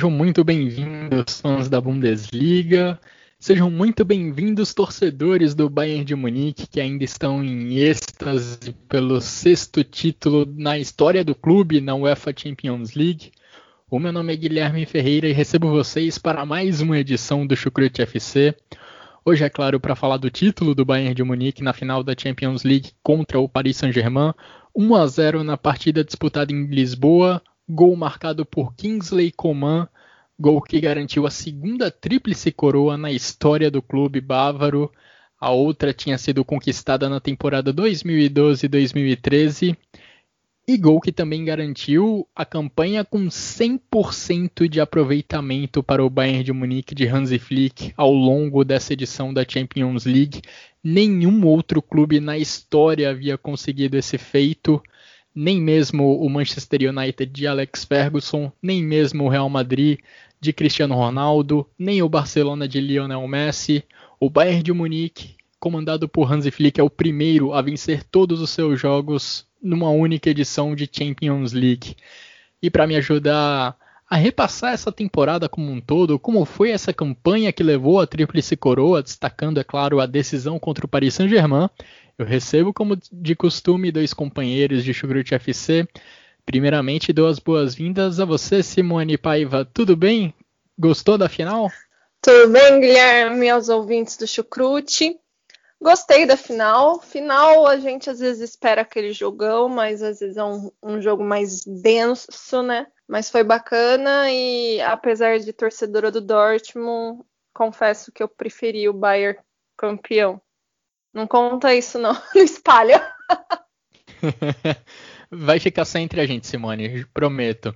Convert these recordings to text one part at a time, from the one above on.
Sejam muito bem-vindos, fãs da Bundesliga. Sejam muito bem-vindos, torcedores do Bayern de Munique, que ainda estão em êxtase pelo sexto título na história do clube na UEFA Champions League. O meu nome é Guilherme Ferreira e recebo vocês para mais uma edição do Chucrute FC. Hoje, é claro, para falar do título do Bayern de Munique na final da Champions League contra o Paris Saint-Germain, 1 a 0 na partida disputada em Lisboa, gol marcado por Kingsley Coman, gol que garantiu a segunda tríplice coroa na história do clube bávaro. A outra tinha sido conquistada na temporada 2012-2013 e gol que também garantiu a campanha com 100% de aproveitamento para o Bayern de Munique de Hansi Flick ao longo dessa edição da Champions League. Nenhum outro clube na história havia conseguido esse feito nem mesmo o Manchester United de Alex Ferguson, nem mesmo o Real Madrid de Cristiano Ronaldo, nem o Barcelona de Lionel Messi. O Bayern de Munique, comandado por Hansi Flick, é o primeiro a vencer todos os seus jogos numa única edição de Champions League. E para me ajudar a repassar essa temporada como um todo, como foi essa campanha que levou a Tríplice Coroa, destacando, é claro, a decisão contra o Paris Saint-Germain, eu recebo, como de costume, dois companheiros de Chucrute FC. Primeiramente, dou as boas-vindas a você, Simone Paiva. Tudo bem? Gostou da final? Tudo bem, Guilherme, aos ouvintes do Chucrute. Gostei da final. Final, a gente às vezes espera aquele jogão, mas às vezes é um, um jogo mais denso, né? Mas foi bacana e, apesar de torcedora do Dortmund, confesso que eu preferi o Bayern campeão. Não conta isso, não. Não espalha. Vai ficar só entre a gente, Simone, prometo.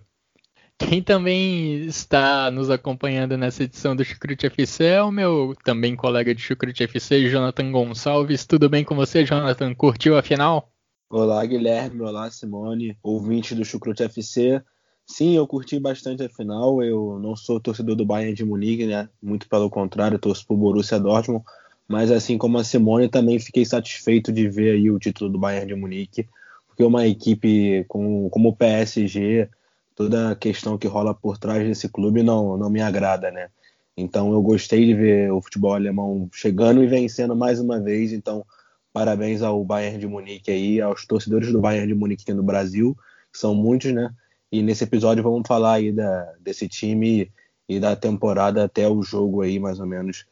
Quem também está nos acompanhando nessa edição do Chucrute FC é o meu também colega de Chucrute FC, Jonathan Gonçalves. Tudo bem com você, Jonathan? Curtiu a final? Olá, Guilherme. Olá, Simone, ouvinte do Chucrute FC. Sim, eu curti bastante a final. Eu não sou torcedor do Bayern de Munique, né? Muito pelo contrário, torço pro Borussia Dortmund mas assim como a Simone, também fiquei satisfeito de ver aí o título do Bayern de Munique, porque uma equipe com, como o PSG, toda a questão que rola por trás desse clube não, não me agrada, né? Então eu gostei de ver o futebol alemão chegando e vencendo mais uma vez, então parabéns ao Bayern de Munique aí, aos torcedores do Bayern de Munique aqui no Brasil, que são muitos, né? E nesse episódio vamos falar aí da, desse time e da temporada até o jogo aí, mais ou menos,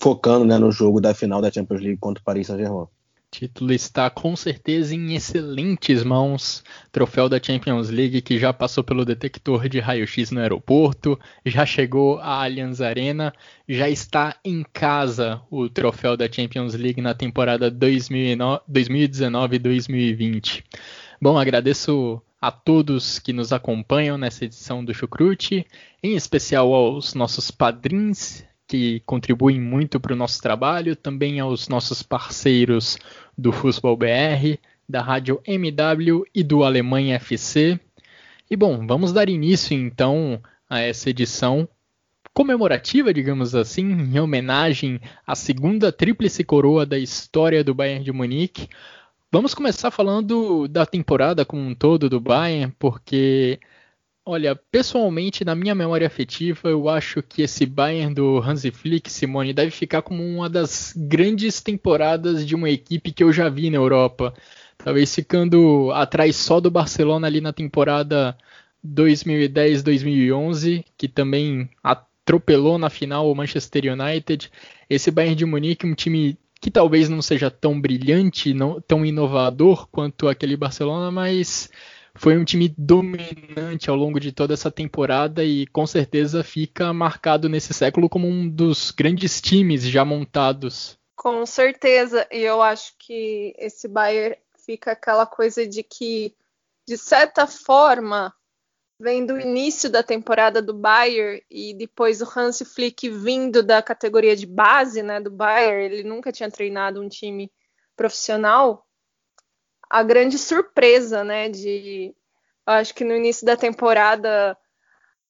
focando né, no jogo da final da Champions League contra o Paris Saint-Germain. Título está com certeza em excelentes mãos. Troféu da Champions League que já passou pelo detector de raio-x no aeroporto, já chegou à Allianz Arena, já está em casa o troféu da Champions League na temporada 2019-2020. Bom, agradeço a todos que nos acompanham nessa edição do Chucrute, em especial aos nossos padrinhos que contribuem muito para o nosso trabalho, também aos nossos parceiros do Futebol BR, da Rádio MW e do Alemanha FC. E bom, vamos dar início então a essa edição comemorativa, digamos assim, em homenagem à segunda tríplice coroa da história do Bayern de Munique. Vamos começar falando da temporada como um todo do Bayern, porque Olha, pessoalmente, na minha memória afetiva, eu acho que esse Bayern do Hansi Flick, Simone, deve ficar como uma das grandes temporadas de uma equipe que eu já vi na Europa. Talvez ficando atrás só do Barcelona ali na temporada 2010-2011, que também atropelou na final o Manchester United. Esse Bayern de Munique, um time que talvez não seja tão brilhante, não tão inovador quanto aquele Barcelona, mas foi um time dominante ao longo de toda essa temporada e com certeza fica marcado nesse século como um dos grandes times já montados. Com certeza, e eu acho que esse Bayern fica aquela coisa de que, de certa forma, vem do início da temporada do Bayern e depois o Hans Flick vindo da categoria de base, né, do Bayern, ele nunca tinha treinado um time profissional. A grande surpresa, né, de acho que no início da temporada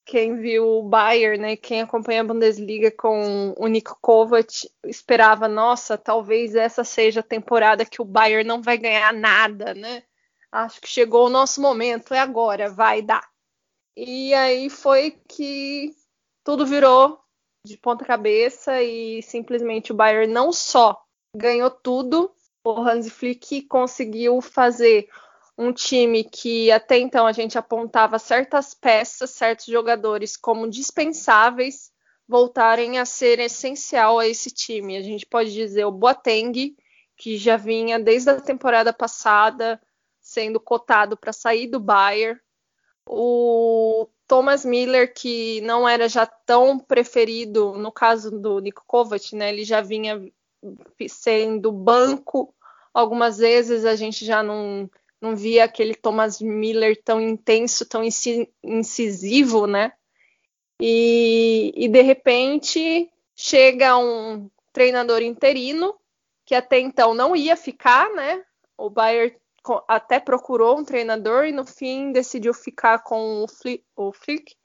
quem viu o Bayern, né, quem acompanha a Bundesliga com o Nico Kovac, esperava, nossa, talvez essa seja a temporada que o Bayern não vai ganhar nada, né? Acho que chegou o nosso momento, é agora, vai dar. E aí foi que tudo virou de ponta cabeça e simplesmente o Bayern não só ganhou tudo, o Hans Flick conseguiu fazer um time que até então a gente apontava certas peças, certos jogadores como dispensáveis, voltarem a ser essencial a esse time. A gente pode dizer o Boateng, que já vinha desde a temporada passada sendo cotado para sair do Bayern, o Thomas Miller, que não era já tão preferido no caso do Nico Kovac, né? Ele já vinha sendo banco algumas vezes, a gente já não não via aquele Thomas Miller tão intenso, tão incisivo, né? E, e de repente chega um treinador interino que até então não ia ficar, né? O Bayern até procurou um treinador e no fim decidiu ficar com o. O Flick.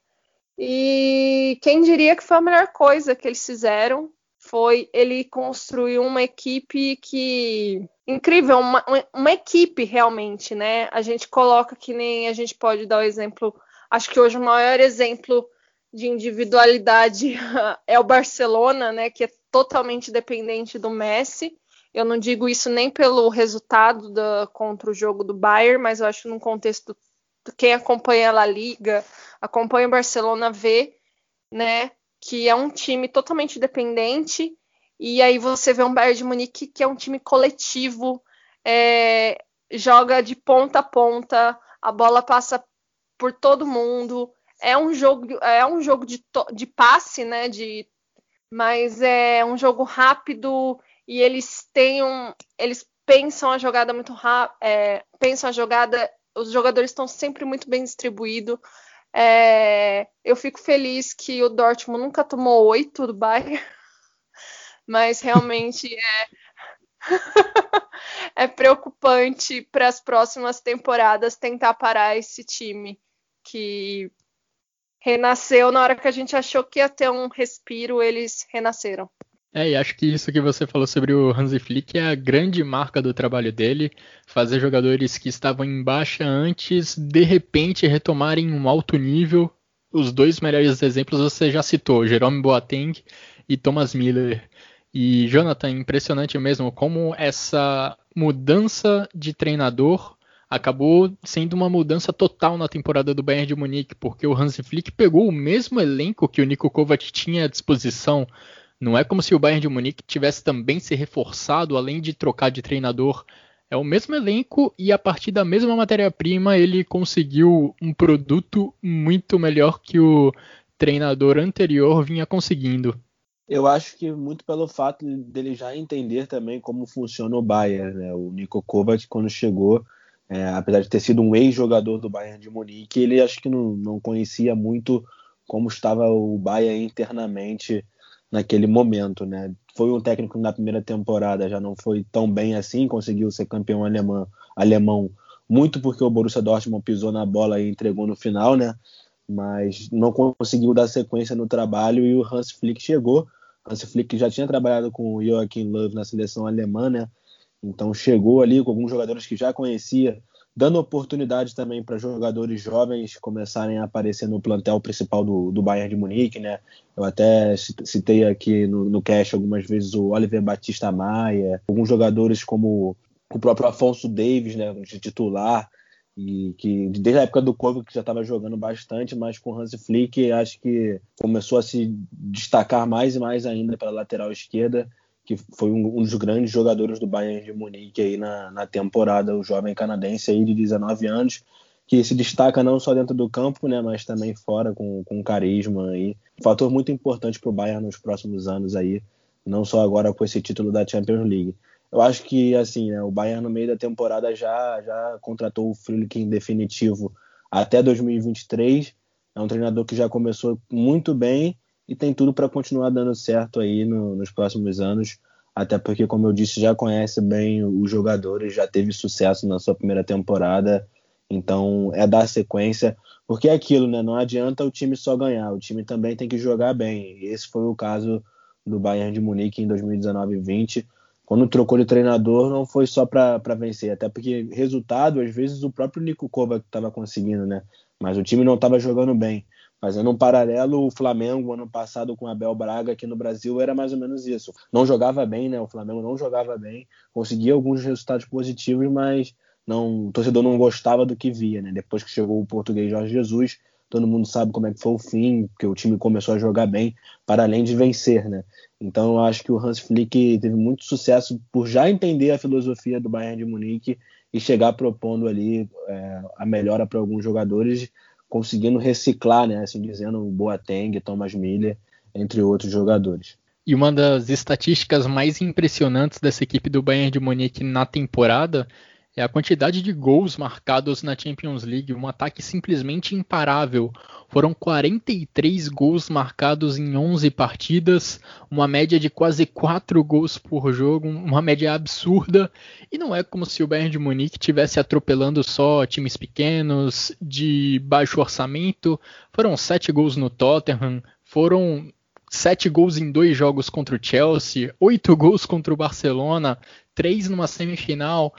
E quem diria que foi a melhor coisa que eles fizeram foi ele construir uma equipe que incrível, uma, uma, equipe realmente, né? A gente coloca que nem a gente pode dar o exemplo, acho que hoje o maior exemplo de individualidade é o Barcelona, né? Que é totalmente dependente do Messi. Eu não digo isso nem pelo resultado da, contra o jogo do Bayern, mas eu acho num contexto quem acompanha a La Liga, acompanha o Barcelona vê, né? Que é um time totalmente dependente e aí você vê um Bayern de Munique que é um time coletivo, é, joga de ponta a ponta, a bola passa por todo mundo. É um jogo, é um jogo de, de passe, né? De, mas é um jogo rápido e eles têm um, eles pensam a jogada muito rápido, é, pensam a jogada. Os jogadores estão sempre muito bem distribuídos. É, eu fico feliz que o Dortmund nunca tomou oito do Bayern mas realmente é é preocupante para as próximas temporadas tentar parar esse time que renasceu na hora que a gente achou que ia ter um respiro, eles renasceram. É, e acho que isso que você falou sobre o Hansi Flick é a grande marca do trabalho dele, fazer jogadores que estavam em baixa antes, de repente retomarem um alto nível. Os dois melhores exemplos você já citou, Jerome Boateng e Thomas Miller. E Jonathan, impressionante mesmo como essa mudança de treinador acabou sendo uma mudança total na temporada do Bayern de Munique, porque o Hansi Flick pegou o mesmo elenco que o Nico Kovac tinha à disposição. Não é como se o Bayern de Munique tivesse também se reforçado, além de trocar de treinador. É o mesmo elenco e a partir da mesma matéria-prima ele conseguiu um produto muito melhor que o treinador anterior vinha conseguindo. Eu acho que muito pelo fato dele já entender também como funciona o Bayern, né? O Niko Kovac, quando chegou, é, apesar de ter sido um ex-jogador do Bayern de Munique, ele acho que não, não conhecia muito como estava o Bayern internamente naquele momento, né? Foi um técnico na primeira temporada já não foi tão bem assim, conseguiu ser campeão alemão, alemão muito porque o Borussia Dortmund pisou na bola e entregou no final, né? Mas não conseguiu dar sequência no trabalho e o Hans Flick chegou Hans Flick já tinha trabalhado com o Joachim Löw na seleção alemã, né? Então chegou ali com alguns jogadores que já conhecia, dando oportunidade também para jogadores jovens começarem a aparecer no plantel principal do, do Bayern de Munique, né? Eu até citei aqui no, no cast algumas vezes o Oliver Batista Maia, alguns jogadores como o próprio Afonso Davis, né, de titular, e que desde a época do Kovac que já estava jogando bastante, mas com Hans Flick acho que começou a se destacar mais e mais ainda pela lateral esquerda, que foi um, um dos grandes jogadores do Bayern de Munique aí na, na temporada, o jovem canadense aí de 19 anos, que se destaca não só dentro do campo, né, mas também fora com, com carisma aí. Fator muito importante para o Bayern nos próximos anos aí, não só agora com esse título da Champions League. Eu acho que assim, né, o Bayern no meio da temporada já já contratou o Friedrich em definitivo até 2023. É um treinador que já começou muito bem e tem tudo para continuar dando certo aí no, nos próximos anos. Até porque, como eu disse, já conhece bem os jogadores, já teve sucesso na sua primeira temporada. Então é dar sequência, porque é aquilo, né? Não adianta o time só ganhar, o time também tem que jogar bem. Esse foi o caso do Bayern de Munique em 2019 e 20 quando trocou de treinador não foi só para vencer, até porque resultado, às vezes, o próprio Nico Kovac estava conseguindo, né? Mas o time não estava jogando bem. Fazendo um paralelo, o Flamengo, ano passado, com Abel Braga aqui no Brasil, era mais ou menos isso. Não jogava bem, né? O Flamengo não jogava bem, conseguia alguns resultados positivos, mas não, o torcedor não gostava do que via, né? Depois que chegou o português Jorge Jesus, todo mundo sabe como é que foi o fim, porque o time começou a jogar bem, para além de vencer, né? Então eu acho que o Hans Flick teve muito sucesso por já entender a filosofia do Bayern de Munique e chegar propondo ali é, a melhora para alguns jogadores, conseguindo reciclar, né, assim dizendo, o Boateng, Thomas Miller, entre outros jogadores. E uma das estatísticas mais impressionantes dessa equipe do Bayern de Munique na temporada é a quantidade de gols marcados na Champions League, um ataque simplesmente imparável. Foram 43 gols marcados em 11 partidas, uma média de quase 4 gols por jogo, uma média absurda. E não é como se o Bayern de Munique estivesse atropelando só times pequenos, de baixo orçamento. Foram 7 gols no Tottenham, foram 7 gols em dois jogos contra o Chelsea, 8 gols contra o Barcelona, 3 numa semifinal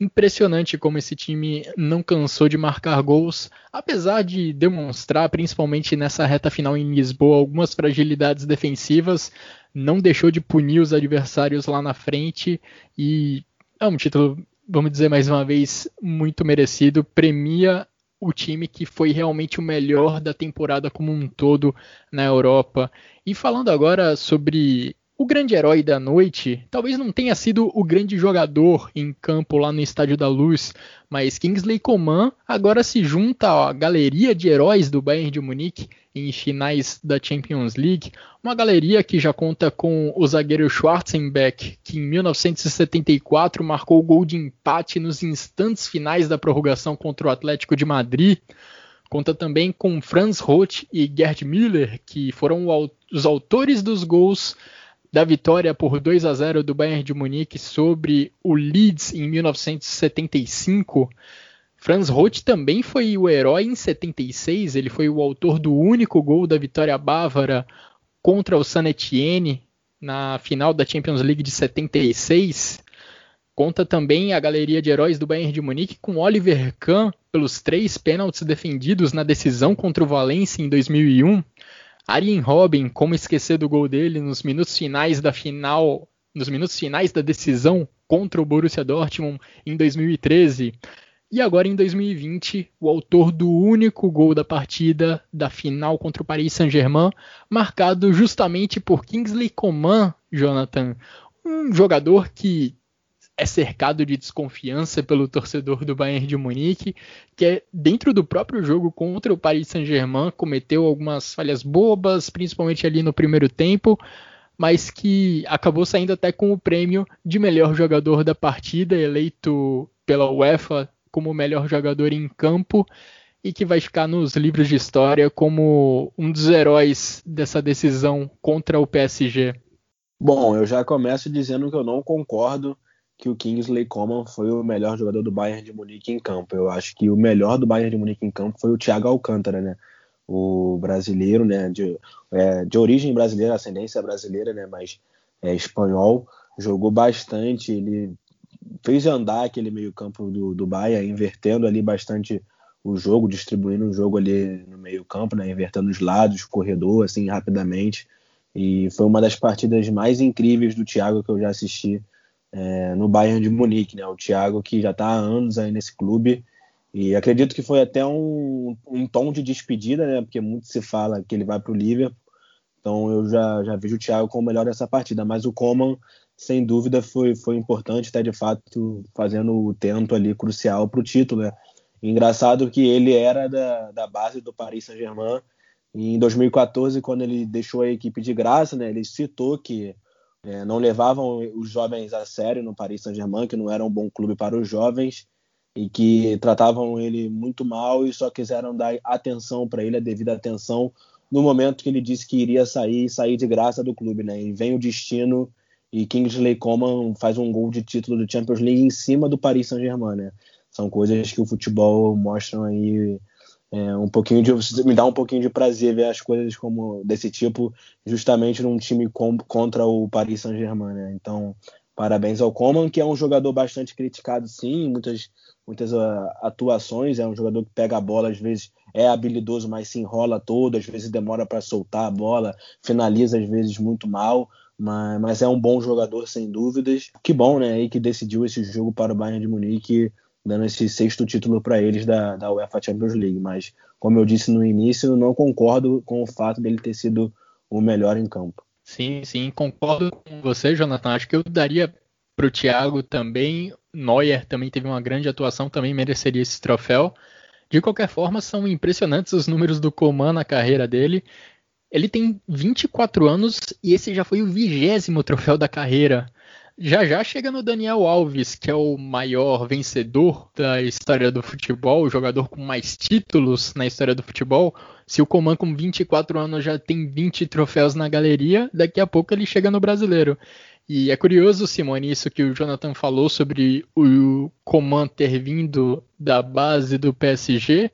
impressionante como esse time não cansou de marcar gols, apesar de demonstrar, principalmente nessa reta final em Lisboa, algumas fragilidades defensivas, não deixou de punir os adversários lá na frente e é um título, vamos dizer mais uma vez, muito merecido, premia o time que foi realmente o melhor da temporada como um todo na Europa. E falando agora sobre o grande herói da noite talvez não tenha sido o grande jogador em campo lá no Estádio da Luz, mas Kingsley Coman agora se junta à galeria de heróis do Bayern de Munique em finais da Champions League, uma galeria que já conta com o zagueiro Schwarzenbeck, que em 1974 marcou o gol de empate nos instantes finais da prorrogação contra o Atlético de Madrid. Conta também com Franz Roth e Gerd Müller, que foram os autores dos gols da vitória por 2 a 0 do Bayern de Munique sobre o Leeds em 1975. Franz Roth também foi o herói em 76, ele foi o autor do único gol da vitória bávara contra o San Etienne na final da Champions League de 76. Conta também a galeria de heróis do Bayern de Munique com Oliver Kahn pelos três pênaltis defendidos na decisão contra o Valencia em 2001. Arjen Robin, como esquecer do gol dele nos minutos finais da final, nos minutos finais da decisão contra o Borussia Dortmund em 2013. E agora em 2020, o autor do único gol da partida da final contra o Paris Saint-Germain, marcado justamente por Kingsley Coman, Jonathan, um jogador que é cercado de desconfiança pelo torcedor do Bayern de Munique, que é dentro do próprio jogo contra o Paris Saint-Germain cometeu algumas falhas bobas, principalmente ali no primeiro tempo, mas que acabou saindo até com o prêmio de melhor jogador da partida, eleito pela UEFA como melhor jogador em campo e que vai ficar nos livros de história como um dos heróis dessa decisão contra o PSG. Bom, eu já começo dizendo que eu não concordo que o Kingsley Coman foi o melhor jogador do Bayern de Munique em campo. Eu acho que o melhor do Bayern de Munique em campo foi o Thiago Alcântara, né? O brasileiro, né? De, é, de origem brasileira, ascendência brasileira, né? Mas é, espanhol, jogou bastante. Ele fez andar aquele meio campo do, do Bayern, invertendo ali bastante o jogo, distribuindo o jogo ali no meio campo, né? Invertendo os lados, corredor, assim, rapidamente. E foi uma das partidas mais incríveis do Thiago que eu já assisti é, no Bayern de Munique, né? O Thiago que já está há anos aí nesse clube e acredito que foi até um, um tom de despedida, né? Porque muito se fala que ele vai para o Liverpool, então eu já, já vejo o Thiago como o melhor dessa partida, mas o Coman sem dúvida foi, foi importante, até de fato fazendo o tento ali crucial para o título, né? Engraçado que ele era da, da base do Paris Saint-Germain em 2014, quando ele deixou a equipe de graça, né? Ele citou que é, não levavam os jovens a sério no Paris Saint-Germain, que não era um bom clube para os jovens e que tratavam ele muito mal e só quiseram dar atenção para ele, a devida atenção, no momento que ele disse que iria sair, sair de graça do clube, né? E vem o destino e Kingsley Coman faz um gol de título do Champions League em cima do Paris Saint-Germain, né? São coisas que o futebol mostram aí é, um pouquinho de me dá um pouquinho de prazer ver as coisas como desse tipo justamente num time com, contra o Paris Saint-Germain, né? Então, parabéns ao Coman, que é um jogador bastante criticado sim, muitas muitas uh, atuações, é um jogador que pega a bola às vezes é habilidoso, mas se enrola todo, às vezes demora para soltar a bola, finaliza às vezes muito mal, mas, mas, é um bom jogador sem dúvidas. Que bom, né? Aí que decidiu esse jogo para o Bayern de Munique dando esse sexto título para eles da, da UEFA Champions League. Mas, como eu disse no início, não concordo com o fato dele ter sido o melhor em campo. Sim, sim, concordo com você, Jonathan. Acho que eu daria para o Thiago também. Neuer também teve uma grande atuação, também mereceria esse troféu. De qualquer forma, são impressionantes os números do Coman na carreira dele. Ele tem 24 anos e esse já foi o vigésimo troféu da carreira. Já já chega no Daniel Alves, que é o maior vencedor da história do futebol, o jogador com mais títulos na história do futebol. Se o Coman com 24 anos já tem 20 troféus na galeria, daqui a pouco ele chega no brasileiro. E é curioso, Simone, isso que o Jonathan falou sobre o Coman ter vindo da base do PSG,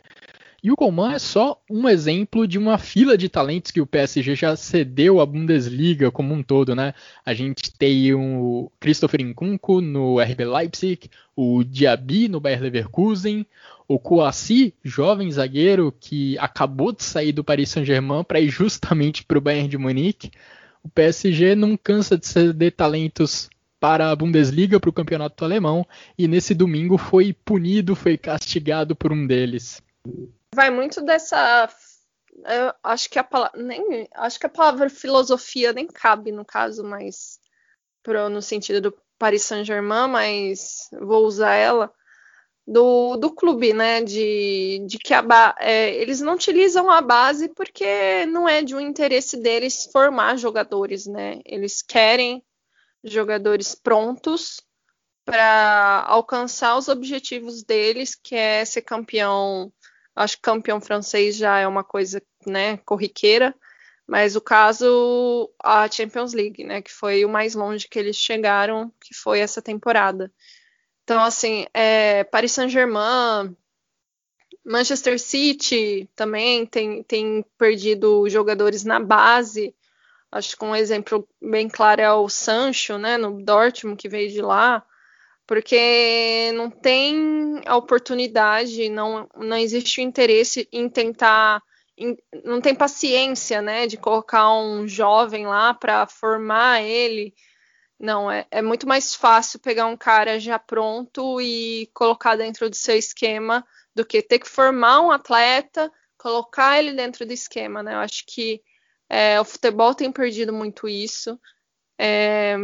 e o Coman é só um exemplo de uma fila de talentos que o PSG já cedeu à Bundesliga como um todo, né? A gente tem o Christopher Nkunku no RB Leipzig, o Diaby no Bayer Leverkusen, o Kouassi, jovem zagueiro que acabou de sair do Paris Saint-Germain para ir justamente para o Bayern de Munique. O PSG não cansa de ceder talentos para a Bundesliga, para o campeonato alemão, e nesse domingo foi punido, foi castigado por um deles vai muito dessa. Eu acho que a palavra. Nem, acho que a palavra filosofia nem cabe no caso, mas pro, no sentido do Paris Saint-Germain, mas vou usar ela. Do, do clube, né? De, de que a, é, eles não utilizam a base porque não é de um interesse deles formar jogadores, né? Eles querem jogadores prontos para alcançar os objetivos deles, que é ser campeão Acho que campeão francês já é uma coisa, né, corriqueira, mas o caso a Champions League, né, que foi o mais longe que eles chegaram, que foi essa temporada. Então, assim, é, Paris Saint-Germain, Manchester City também tem, tem perdido jogadores na base. Acho que um exemplo bem claro é o Sancho, né, no Dortmund, que veio de lá porque não tem a oportunidade, não, não existe o interesse em tentar, em, não tem paciência, né, de colocar um jovem lá para formar ele. Não, é, é muito mais fácil pegar um cara já pronto e colocar dentro do seu esquema do que ter que formar um atleta, colocar ele dentro do esquema, né? Eu acho que é, o futebol tem perdido muito isso. É,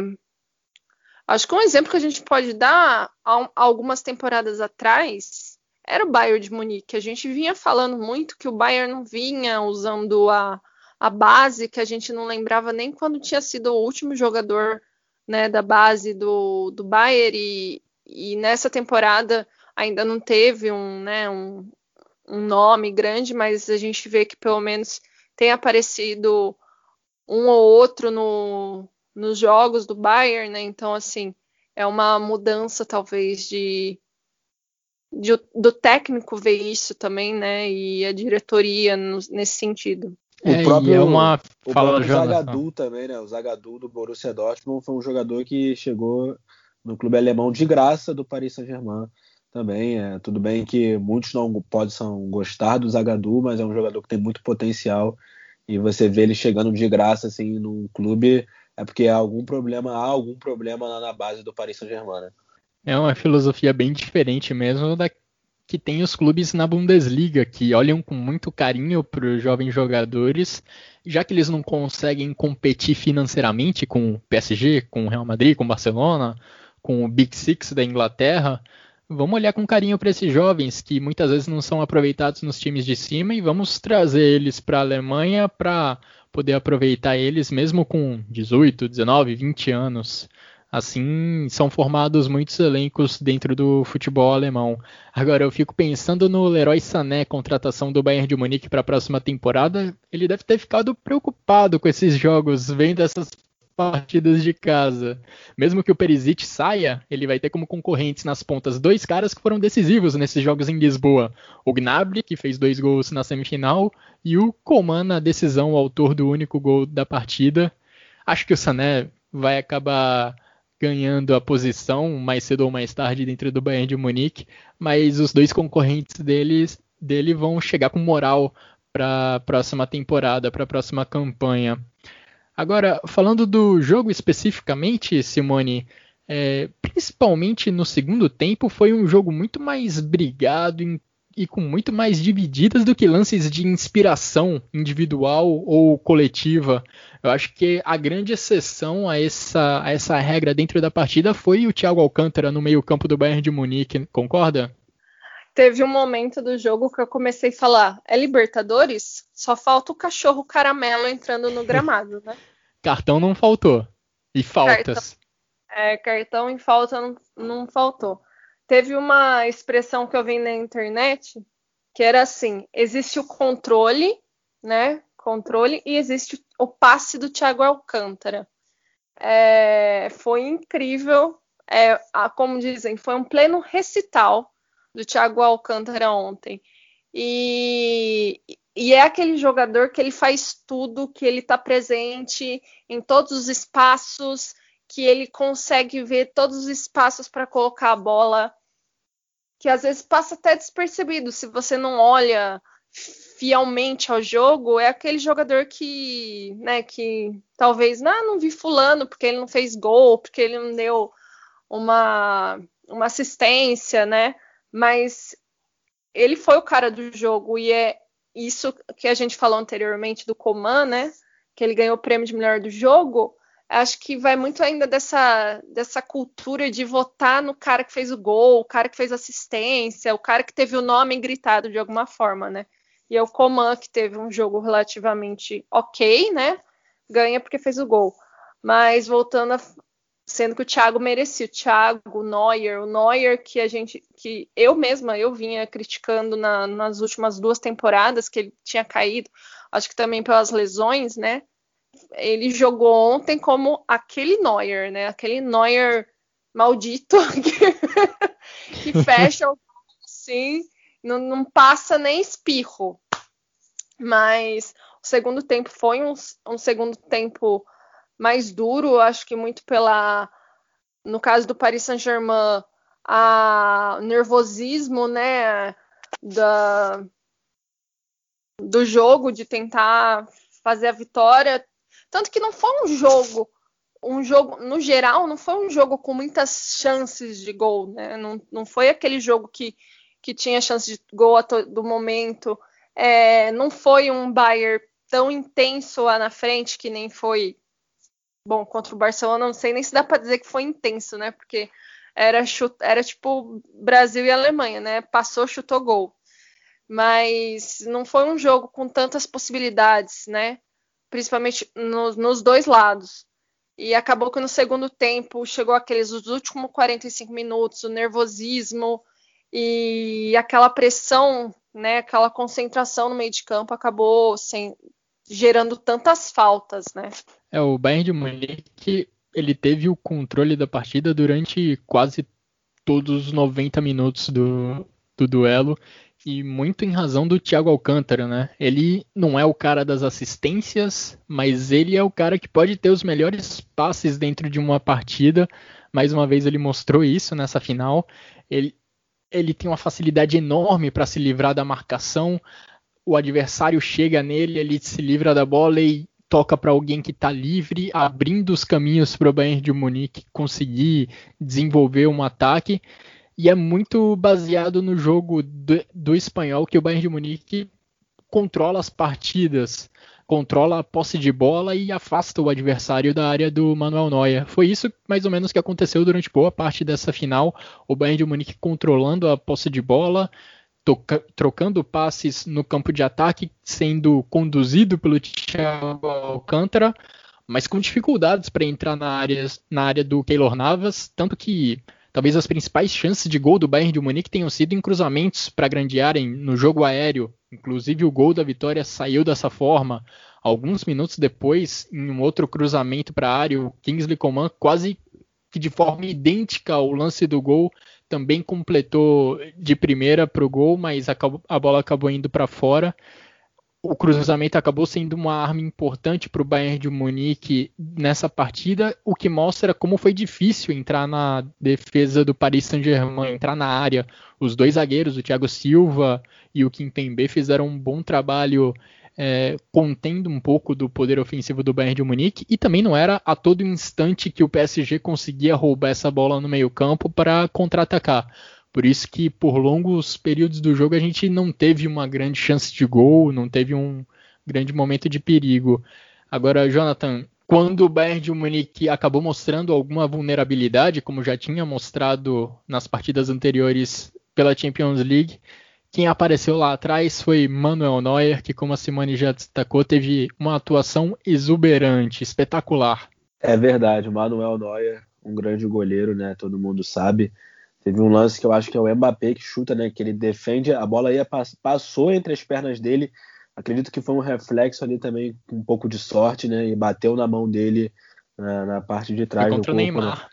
Acho que um exemplo que a gente pode dar há algumas temporadas atrás era o Bayern de Munique. A gente vinha falando muito que o Bayern não vinha usando a, a base, que a gente não lembrava nem quando tinha sido o último jogador né, da base do, do Bayern e, e nessa temporada ainda não teve um, né, um, um nome grande, mas a gente vê que pelo menos tem aparecido um ou outro no, nos jogos do Bayern, né? Então, assim, é uma mudança talvez de, de do técnico ver isso também, né? E a diretoria no, nesse sentido. O é, próprio, é uma fala o Zagadou também, né? O Zagadou do Borussia Dortmund foi um jogador que chegou no clube alemão de graça do Paris Saint-Germain também. É, tudo bem que muitos não possam gostar do Zagadou, mas é um jogador que tem muito potencial e você vê ele chegando de graça assim num clube é porque há algum problema, há algum problema lá na base do Paris Saint-Germain. Né? É uma filosofia bem diferente mesmo da que tem os clubes na Bundesliga, que olham com muito carinho para os jovens jogadores, já que eles não conseguem competir financeiramente com o PSG, com o Real Madrid, com o Barcelona, com o Big Six da Inglaterra, vamos olhar com carinho para esses jovens que muitas vezes não são aproveitados nos times de cima e vamos trazer eles para a Alemanha para poder aproveitar eles, mesmo com 18, 19, 20 anos. Assim, são formados muitos elencos dentro do futebol alemão. Agora, eu fico pensando no Leroy Sané, contratação do Bayern de Munique para a próxima temporada. Ele deve ter ficado preocupado com esses jogos, vendo essas partidas de casa. Mesmo que o Perisic saia, ele vai ter como concorrentes nas pontas dois caras que foram decisivos nesses jogos em Lisboa. O Gnabry, que fez dois gols na semifinal, e o Coman na decisão, o autor do único gol da partida. Acho que o Sané vai acabar ganhando a posição mais cedo ou mais tarde dentro do Bayern de Munique, mas os dois concorrentes deles, dele vão chegar com moral para a próxima temporada, para a próxima campanha. Agora, falando do jogo especificamente, Simone, é, principalmente no segundo tempo, foi um jogo muito mais brigado em, e com muito mais divididas do que lances de inspiração individual ou coletiva. Eu acho que a grande exceção a essa, a essa regra dentro da partida foi o Thiago Alcântara no meio-campo do Bayern de Munique, concorda? Teve um momento do jogo que eu comecei a falar: é Libertadores? Só falta o cachorro caramelo entrando no gramado, né? Cartão não faltou. E faltas. Cartão, é, cartão e falta não, não faltou. Teve uma expressão que eu vi na internet que era assim: existe o controle, né? Controle, e existe o passe do Thiago Alcântara. É, foi incrível. É, como dizem, foi um pleno recital do Thiago Alcântara ontem. E, e é aquele jogador que ele faz tudo, que ele está presente em todos os espaços, que ele consegue ver todos os espaços para colocar a bola, que às vezes passa até despercebido se você não olha fielmente ao jogo, é aquele jogador que, né, que talvez, não, não vi fulano porque ele não fez gol, porque ele não deu uma, uma assistência, né? Mas ele foi o cara do jogo e é isso que a gente falou anteriormente do Coman, né? Que ele ganhou o prêmio de melhor do jogo. Acho que vai muito ainda dessa, dessa cultura de votar no cara que fez o gol, o cara que fez assistência, o cara que teve o nome gritado de alguma forma, né? E é o Coman que teve um jogo relativamente ok, né? Ganha porque fez o gol. Mas voltando sendo que o Thiago merecia. O Thiago, o Neuer, o Neuer que a gente, que eu mesma, eu vinha criticando na, nas últimas duas temporadas que ele tinha caído, acho que também pelas lesões, né? Ele jogou ontem como aquele Neuer, né? Aquele Neuer maldito que, que fecha o assim, não, não passa nem espirro. Mas o segundo tempo foi um, um segundo tempo mais duro, acho que muito pela no caso do Paris Saint-Germain, a nervosismo, né, da do jogo de tentar fazer a vitória, tanto que não foi um jogo um jogo, no geral, não foi um jogo com muitas chances de gol, né? Não, não foi aquele jogo que, que tinha chance de gol a todo momento. É, não foi um Bayern tão intenso lá na frente que nem foi Bom, contra o Barcelona, não sei nem se dá para dizer que foi intenso, né? Porque era, chute, era tipo Brasil e Alemanha, né? Passou, chutou gol. Mas não foi um jogo com tantas possibilidades, né? Principalmente no, nos dois lados. E acabou que no segundo tempo chegou aqueles os últimos 45 minutos, o nervosismo e aquela pressão, né? Aquela concentração no meio de campo acabou sem, gerando tantas faltas, né? É, o Bayern de Munique, ele teve o controle da partida durante quase todos os 90 minutos do, do duelo e muito em razão do Thiago Alcântara, né? Ele não é o cara das assistências, mas ele é o cara que pode ter os melhores passes dentro de uma partida. Mais uma vez ele mostrou isso nessa final. Ele, ele tem uma facilidade enorme para se livrar da marcação. O adversário chega nele, ele se livra da bola e toca para alguém que está livre, abrindo os caminhos para o Bayern de Munique conseguir desenvolver um ataque. E é muito baseado no jogo do, do espanhol que o Bayern de Munique controla as partidas, controla a posse de bola e afasta o adversário da área do Manuel Neuer. Foi isso mais ou menos que aconteceu durante boa parte dessa final. O Bayern de Munique controlando a posse de bola, trocando passes no campo de ataque, sendo conduzido pelo Thiago Alcântara, mas com dificuldades para entrar na área, na área do Keylor Navas, tanto que talvez as principais chances de gol do Bayern de Munique tenham sido em cruzamentos para grande área no jogo aéreo. Inclusive o gol da vitória saiu dessa forma. Alguns minutos depois, em um outro cruzamento para a área, o Kingsley Coman quase que de forma idêntica ao lance do gol também completou de primeira para o gol, mas a, bola acabou indo para fora o cruzamento acabou sendo uma arma importante para o Bayern de Munique nessa partida, o que mostra como foi difícil entrar na defesa do Paris Saint-Germain, entrar na área. Os dois zagueiros, o Thiago Silva e o Kimpembe, fizeram um bom trabalho é, contendo um pouco do poder ofensivo do Bayern de Munique e também não era a todo instante que o PSG conseguia roubar essa bola no meio campo para contra-atacar. Por isso que por longos períodos do jogo a gente não teve uma grande chance de gol, não teve um grande momento de perigo. Agora, Jonathan, quando o Bayern de Munique acabou mostrando alguma vulnerabilidade, como já tinha mostrado nas partidas anteriores pela Champions League, quem apareceu lá atrás foi Manuel Neuer, que, como a Simone já destacou, teve uma atuação exuberante, espetacular. É verdade, o Manuel Neuer, um grande goleiro, né? Todo mundo sabe. Teve um lance que eu acho que é o Mbappé que chuta, né? Que ele defende, a bola ia passou entre as pernas dele. Acredito que foi um reflexo ali também, com um pouco de sorte, né? E bateu na mão dele na, na parte de trás do corpo. O Neymar. Né?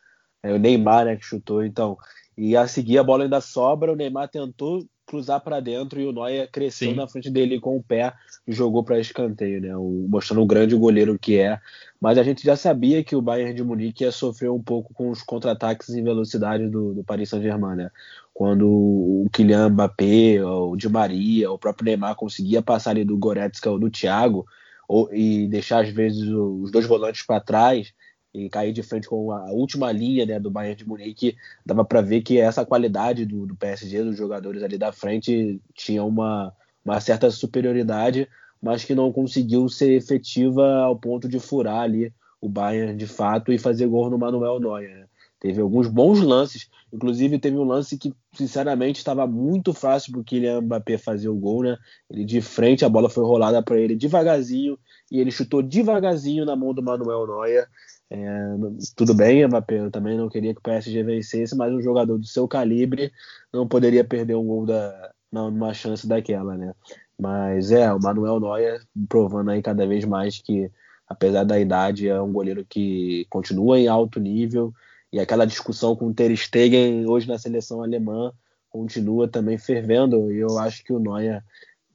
É o Neymar, né, que chutou, então. E a seguir a bola ainda sobra, o Neymar tentou cruzar para dentro e o Neuer cresceu Sim. na frente dele com o pé e jogou para escanteio, né? O, mostrando o grande goleiro que é. Mas a gente já sabia que o Bayern de Munique ia sofrer um pouco com os contra-ataques em velocidade do, do Paris Saint-Germain, né? Quando o Kylian Mbappé, o Di Maria, o próprio Neymar conseguia passar ali do Goretzka ou do Thiago ou, e deixar às vezes os dois volantes para trás, e cair de frente com a última linha né, do Bayern de Munique, dava para ver que essa qualidade do, do, PSG, dos jogadores ali da frente, tinha uma, uma certa superioridade, mas que não conseguiu ser efetiva ao ponto de furar ali o Bayern de fato e fazer gol no Manuel Neuer. Né? Teve alguns bons lances, inclusive teve um lance que, sinceramente, estava muito fácil para o Kylian Mbappé fazer o gol, né? Ele de frente, a bola foi rolada para ele devagarzinho e ele chutou devagarzinho na mão do Manuel Neuer é, tudo bem, Mbappé, eu também não queria que o PSG vencesse, mas um jogador do seu calibre não poderia perder um gol da, numa chance daquela, né? Mas é, o Manuel Neuer provando aí cada vez mais que, apesar da idade, é um goleiro que continua em alto nível e aquela discussão com o Ter Stegen hoje na seleção alemã continua também fervendo e eu acho que o Neuer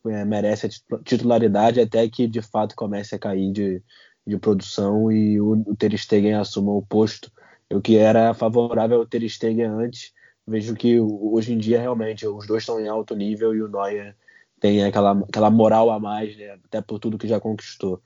é, merece a titularidade até que de fato comece a cair de, de produção e o, o Ter Stegen assuma o posto. Eu que era favorável ao Ter Stegen antes, vejo que hoje em dia realmente os dois estão em alto nível e o Neuer tem aquela, aquela moral a mais, né? até por tudo que já conquistou.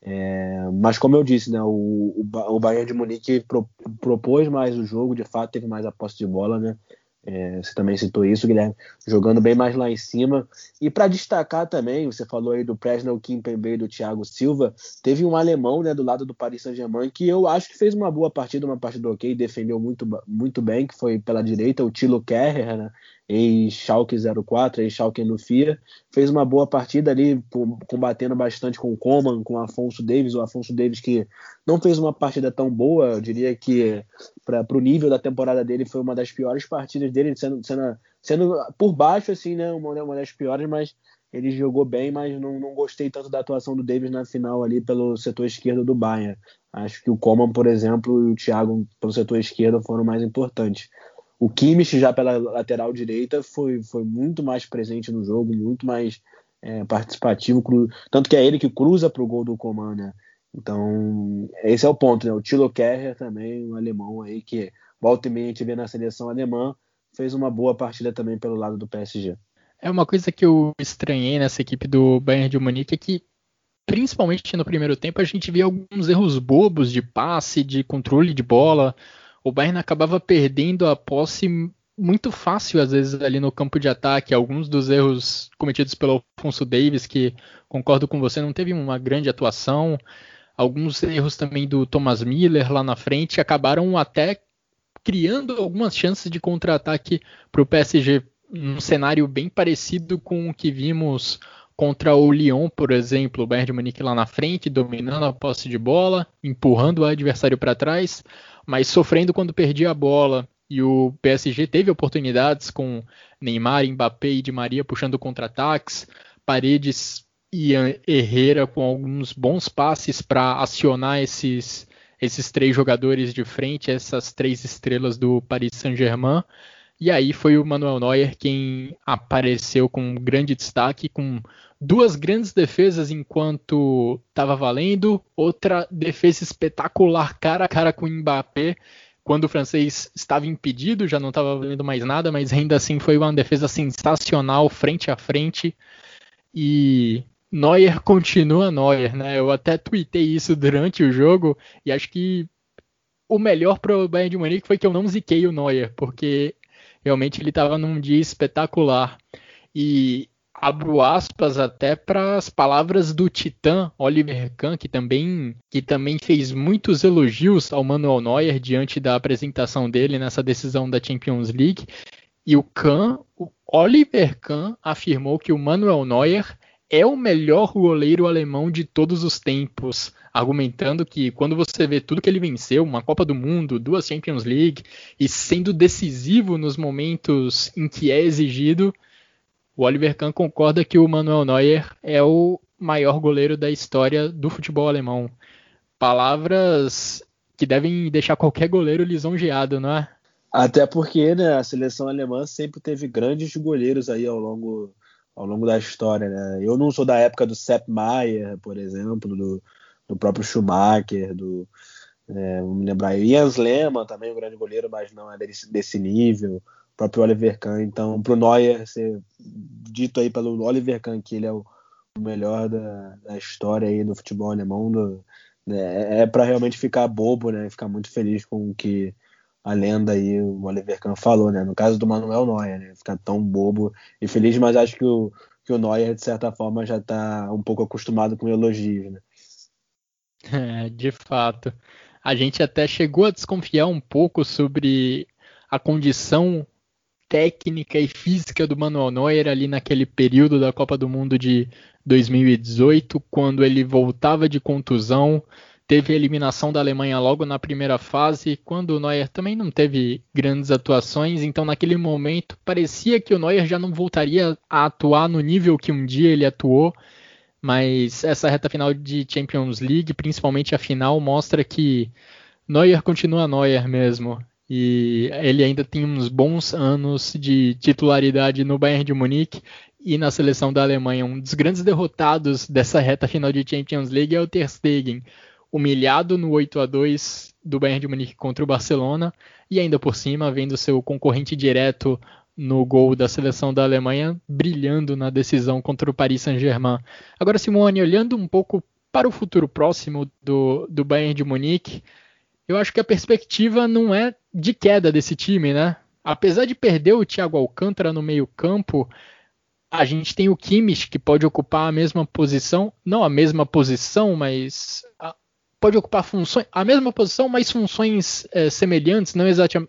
É, mas como eu disse, né, o, o, Bayern de Munique pro, propôs mais o jogo, de fato teve mais a posse de bola, né? É, você também citou isso, Guilherme, jogando bem mais lá em cima. E para destacar também, você falou aí do Presnel Kimpembe e do Thiago Silva, teve um alemão né, do lado do Paris Saint-Germain que eu acho que fez uma boa partida, uma partida ok, defendeu muito, muito bem, que foi pela direita, o Tilo Kerrer, né? ex-Schalke 04, ex-Schalke no FIA, fez uma boa partida ali, combatendo bastante com o Coman, com o Afonso Davis, o Afonso Davis que não fez uma partida tão boa, eu diria que para o nível da temporada dele foi uma das piores partidas dele, sendo, sendo, sendo por baixo, assim, né, uma, uma das piores, mas ele jogou bem, mas não, não gostei tanto da atuação do Davis na final ali pelo setor esquerdo do Bayern. Acho que o Coman, por exemplo, e o Thiago pelo setor esquerdo foram mais importantes. O Kimmich já pela lateral direita foi, foi muito mais presente no jogo, muito mais é, participativo, tanto que é ele que cruza para o gol do Coman, né? Então, esse é o ponto, né? O Tilo Kerrer também, um alemão aí que volta e meia a vê na seleção alemã, fez uma boa partida também pelo lado do PSG. É uma coisa que eu estranhei nessa equipe do Bayern de Munique é que principalmente no primeiro tempo a gente via alguns erros bobos de passe, de controle de bola, o Bayern acabava perdendo a posse muito fácil, às vezes, ali no campo de ataque. Alguns dos erros cometidos pelo Alfonso Davis, que concordo com você, não teve uma grande atuação. Alguns erros também do Thomas Miller lá na frente acabaram até criando algumas chances de contra-ataque para o PSG um cenário bem parecido com o que vimos contra o Lyon, por exemplo, o Bayern de Munique lá na frente, dominando a posse de bola, empurrando o adversário para trás, mas sofrendo quando perdia a bola. E o PSG teve oportunidades com Neymar, Mbappé e Di Maria puxando contra-ataques, Paredes e Herrera com alguns bons passes para acionar esses, esses três jogadores de frente, essas três estrelas do Paris Saint-Germain. E aí foi o Manuel Neuer quem apareceu com grande destaque, com duas grandes defesas enquanto estava valendo, outra defesa espetacular cara a cara com o Mbappé, quando o francês estava impedido, já não estava valendo mais nada, mas ainda assim foi uma defesa sensacional, frente a frente. E Neuer continua Neuer, né? Eu até tuitei isso durante o jogo e acho que o melhor para o Bayern de Munique foi que eu não ziquei o Neuer, porque realmente ele estava num dia espetacular. E abro aspas até para as palavras do Titã Oliver Kahn, que também, que também fez muitos elogios ao Manuel Neuer diante da apresentação dele nessa decisão da Champions League. E o Kahn, o Oliver Kahn, afirmou que o Manuel Neuer é o melhor goleiro alemão de todos os tempos, argumentando que quando você vê tudo que ele venceu, uma Copa do Mundo, duas Champions League, e sendo decisivo nos momentos em que é exigido, o Oliver Kahn concorda que o Manuel Neuer é o maior goleiro da história do futebol alemão. Palavras que devem deixar qualquer goleiro lisonjeado, não é? Até porque né, a seleção alemã sempre teve grandes goleiros aí ao longo ao longo da história, né? Eu não sou da época do Sepp Maier, por exemplo, do, do próprio Schumacher, do é, vamos lembrar, Jens Lehmann também um grande goleiro, mas não é desse, desse nível, próprio Oliver Kahn. Então, para o Neuer ser dito aí pelo Oliver Kahn que ele é o, melhor da, da história aí do futebol alemão, do, né, é para realmente ficar bobo, né? Ficar muito feliz com o que a lenda aí, o Oliver Kahn falou, né? No caso do Manuel Neuer, né? Ficar tão bobo e feliz, mas acho que o, que o Neuer, de certa forma, já está um pouco acostumado com elogios, né? É, de fato. A gente até chegou a desconfiar um pouco sobre a condição técnica e física do Manuel Neuer ali naquele período da Copa do Mundo de 2018, quando ele voltava de contusão, teve a eliminação da Alemanha logo na primeira fase, quando o Neuer também não teve grandes atuações, então naquele momento parecia que o Neuer já não voltaria a atuar no nível que um dia ele atuou, mas essa reta final de Champions League, principalmente a final, mostra que Neuer continua Neuer mesmo. E ele ainda tem uns bons anos de titularidade no Bayern de Munique e na seleção da Alemanha. Um dos grandes derrotados dessa reta final de Champions League é o Ter Stegen humilhado no 8 a 2 do Bayern de Munique contra o Barcelona e ainda por cima vendo seu concorrente direto no gol da seleção da Alemanha brilhando na decisão contra o Paris Saint-Germain. Agora, Simone, olhando um pouco para o futuro próximo do, do Bayern de Munique, eu acho que a perspectiva não é de queda desse time, né? Apesar de perder o Thiago Alcântara no meio-campo, a gente tem o Kimmich que pode ocupar a mesma posição, não a mesma posição, mas pode ocupar funções, a mesma posição, mas funções é, semelhantes, não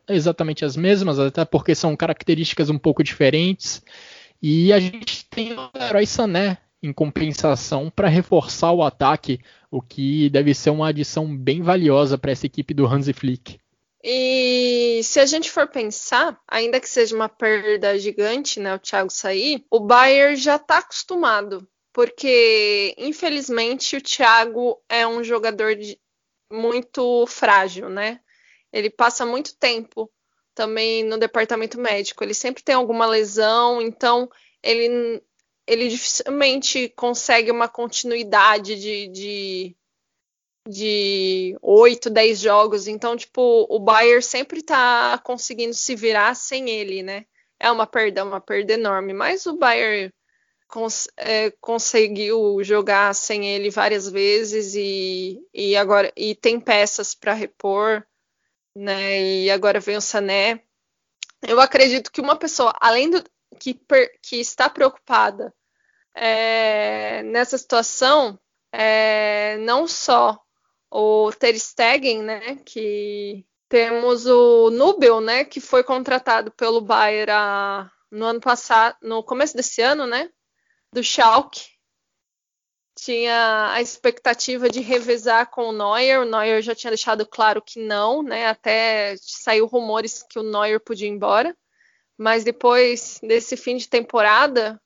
exatamente as mesmas, até porque são características um pouco diferentes. E a gente tem o herói Sané em compensação para reforçar o ataque, o que deve ser uma adição bem valiosa para essa equipe do Hansi Flick. E se a gente for pensar, ainda que seja uma perda gigante, né, o Thiago sair, o Bayern já está acostumado porque infelizmente o Thiago é um jogador de, muito frágil, né? Ele passa muito tempo também no departamento médico. Ele sempre tem alguma lesão, então ele, ele dificilmente consegue uma continuidade de, de, de 8, 10 jogos. Então, tipo, o Bayern sempre tá conseguindo se virar sem ele, né? É uma perda, uma perda enorme. Mas o Bayern cons é, conseguiu jogar sem ele várias vezes e, e agora e tem peças para repor, né? E agora vem o Sané. Eu acredito que uma pessoa, além do que, per, que está preocupada é, nessa situação, é, não só o Ter Stegen, né? Que temos o Nubel, né? Que foi contratado pelo Bayern há no ano passado, no começo desse ano, né? Do Schalke. Tinha a expectativa de revezar com o Neuer. O Neuer já tinha deixado claro que não, né? Até saiu rumores que o Neuer podia ir embora. Mas depois desse fim de temporada,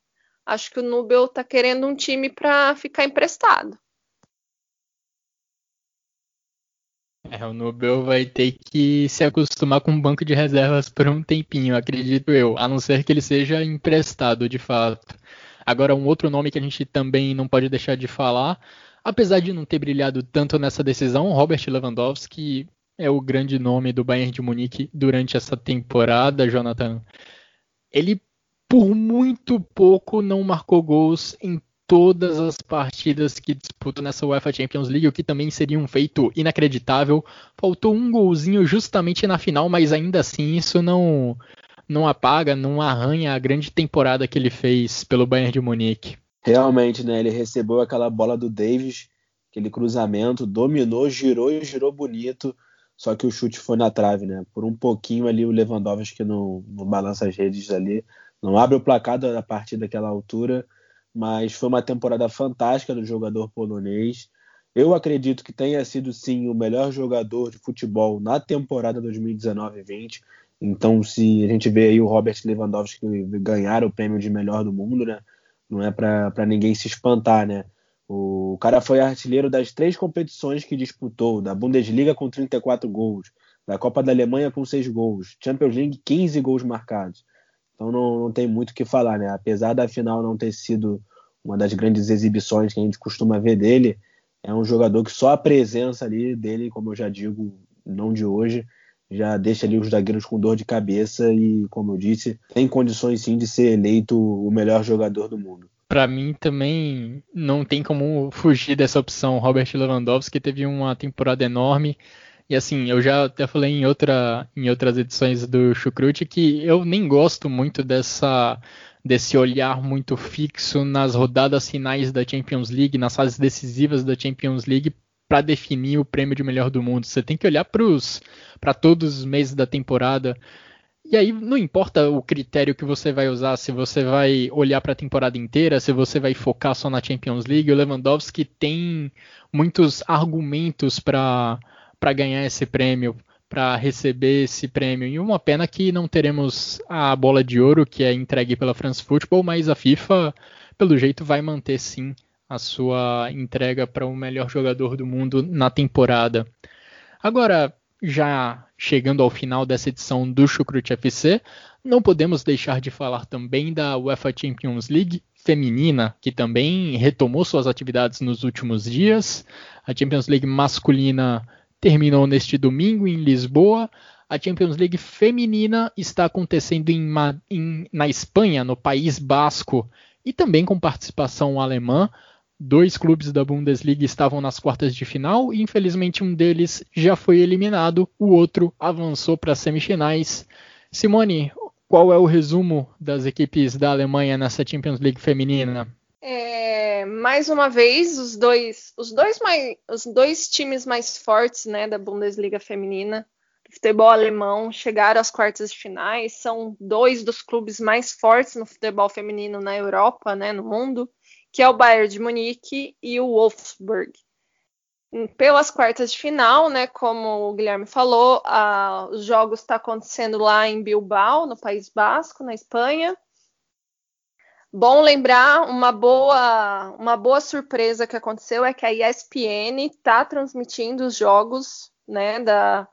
acho que o Nubel tá querendo um time para ficar emprestado. É, o Nubel vai ter que se acostumar com um banco de reservas por um tempinho, acredito eu, a não ser que ele seja emprestado de fato. Agora, um outro nome que a gente também não pode deixar de falar, apesar de não ter brilhado tanto nessa decisão, Robert Lewandowski é o grande nome do Bayern de Munique durante essa temporada, Jonathan. Ele, por muito pouco, não marcou gols em todas as partidas que disputou nessa UEFA Champions League, o que também seria um feito inacreditável. Faltou um golzinho justamente na final, mas ainda assim isso não não apaga, não arranha a grande temporada que ele fez pelo Bayern de Munique. Realmente, né? Ele recebeu aquela bola do Davis, aquele cruzamento, dominou, girou e girou bonito. Só que o chute foi na trave, né? Por um pouquinho ali o Lewandowski não, não balança as redes ali, não abre o placar da partida daquela altura mas foi uma temporada fantástica do jogador polonês. Eu acredito que tenha sido sim o melhor jogador de futebol na temporada 2019-20. Então, se a gente vê aí o Robert Lewandowski ganhar o prêmio de melhor do mundo, né? Não é para ninguém se espantar, né? O cara foi artilheiro das três competições que disputou: da Bundesliga com 34 gols, da Copa da Alemanha com 6 gols, Champions League 15 gols marcados. Então não, não tem muito o que falar, né? Apesar da final não ter sido uma das grandes exibições que a gente costuma ver dele, é um jogador que só a presença ali dele, como eu já digo, não de hoje, já deixa ali os zagueiros com dor de cabeça e, como eu disse, tem condições sim de ser eleito o melhor jogador do mundo. Para mim também não tem como fugir dessa opção. Robert Lewandowski teve uma temporada enorme, e assim, eu já até falei em, outra, em outras edições do Chucrute que eu nem gosto muito dessa desse olhar muito fixo nas rodadas finais da Champions League, nas fases decisivas da Champions League para definir o prêmio de melhor do mundo. Você tem que olhar para todos os meses da temporada. E aí não importa o critério que você vai usar, se você vai olhar para a temporada inteira, se você vai focar só na Champions League, o Lewandowski tem muitos argumentos para para ganhar esse prêmio, para receber esse prêmio. E uma pena que não teremos a bola de ouro que é entregue pela France Football, mas a FIFA, pelo jeito, vai manter sim a sua entrega para o melhor jogador do mundo na temporada. Agora, já chegando ao final dessa edição do Chucrute FC, não podemos deixar de falar também da UEFA Champions League feminina, que também retomou suas atividades nos últimos dias. A Champions League masculina terminou neste domingo em Lisboa. A Champions League feminina está acontecendo em, em, na Espanha, no País Basco, e também com participação alemã. Dois clubes da Bundesliga estavam nas quartas de final e infelizmente um deles já foi eliminado, o outro avançou para as semifinais. Simone, qual é o resumo das equipes da Alemanha nessa Champions League feminina? É, mais uma vez, os dois, os dois, mais, os dois times mais fortes né, da Bundesliga feminina, futebol alemão, chegaram às quartas de finais. São dois dos clubes mais fortes no futebol feminino na Europa, né, no mundo, que é o Bayern de Munique e o Wolfsburg. Pelas quartas de final, né, como o Guilherme falou, a, os jogos estão tá acontecendo lá em Bilbao, no País Basco, na Espanha. Bom lembrar, uma boa, uma boa surpresa que aconteceu é que a ESPN está transmitindo os jogos né, da,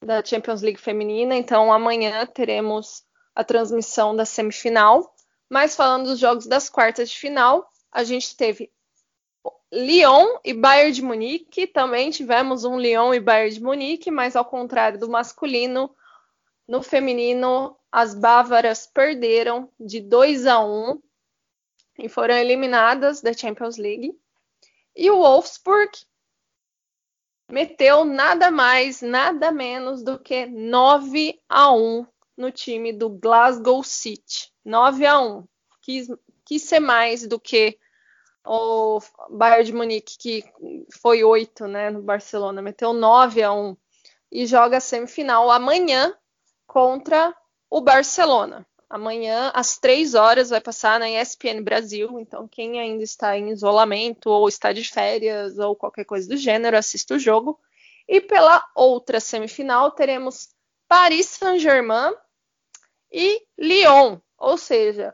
da Champions League feminina, então amanhã teremos a transmissão da semifinal. Mas falando dos jogos das quartas de final, a gente teve Lyon e Bayern de Munique, também tivemos um Lyon e Bayern de Munique, mas ao contrário do masculino, no feminino as bávaras perderam de 2 a 1 e foram eliminadas da Champions League. E o Wolfsburg meteu nada mais, nada menos do que 9 a 1 no time do Glasgow City. 9 a 1. Quis, quis ser mais do que o Bayern de Munique, que foi 8 né, no Barcelona, meteu 9 a 1 e joga semifinal amanhã contra o Barcelona Amanhã, às três horas, vai passar na ESPN Brasil. Então, quem ainda está em isolamento, ou está de férias, ou qualquer coisa do gênero, assista o jogo. E pela outra semifinal, teremos Paris Saint-Germain e Lyon. Ou seja,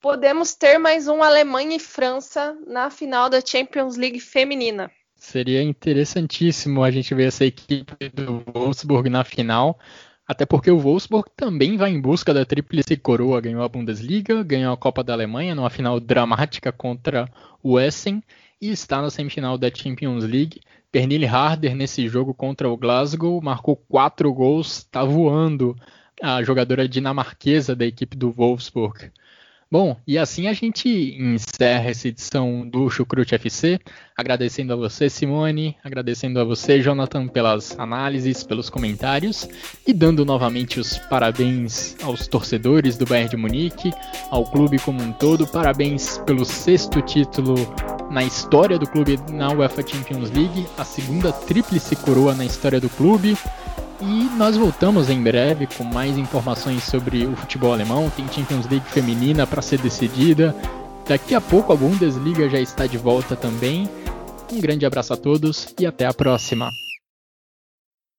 podemos ter mais um Alemanha e França na final da Champions League feminina. Seria interessantíssimo a gente ver essa equipe do Wolfsburg na final. Até porque o Wolfsburg também vai em busca da tríplice coroa. Ganhou a Bundesliga, ganhou a Copa da Alemanha numa final dramática contra o Essen e está na semifinal da Champions League. Pernille Harder nesse jogo contra o Glasgow marcou quatro gols, está voando a jogadora dinamarquesa da equipe do Wolfsburg. Bom, e assim a gente encerra essa edição do Chucrute FC, agradecendo a você, Simone, agradecendo a você, Jonathan, pelas análises, pelos comentários e dando novamente os parabéns aos torcedores do Bayern de Munique, ao clube como um todo, parabéns pelo sexto título na história do clube na UEFA Champions League, a segunda tríplice coroa na história do clube. E nós voltamos em breve com mais informações sobre o futebol alemão. Tem Champions League feminina para ser decidida. Daqui a pouco a Bundesliga já está de volta também. Um grande abraço a todos e até a próxima.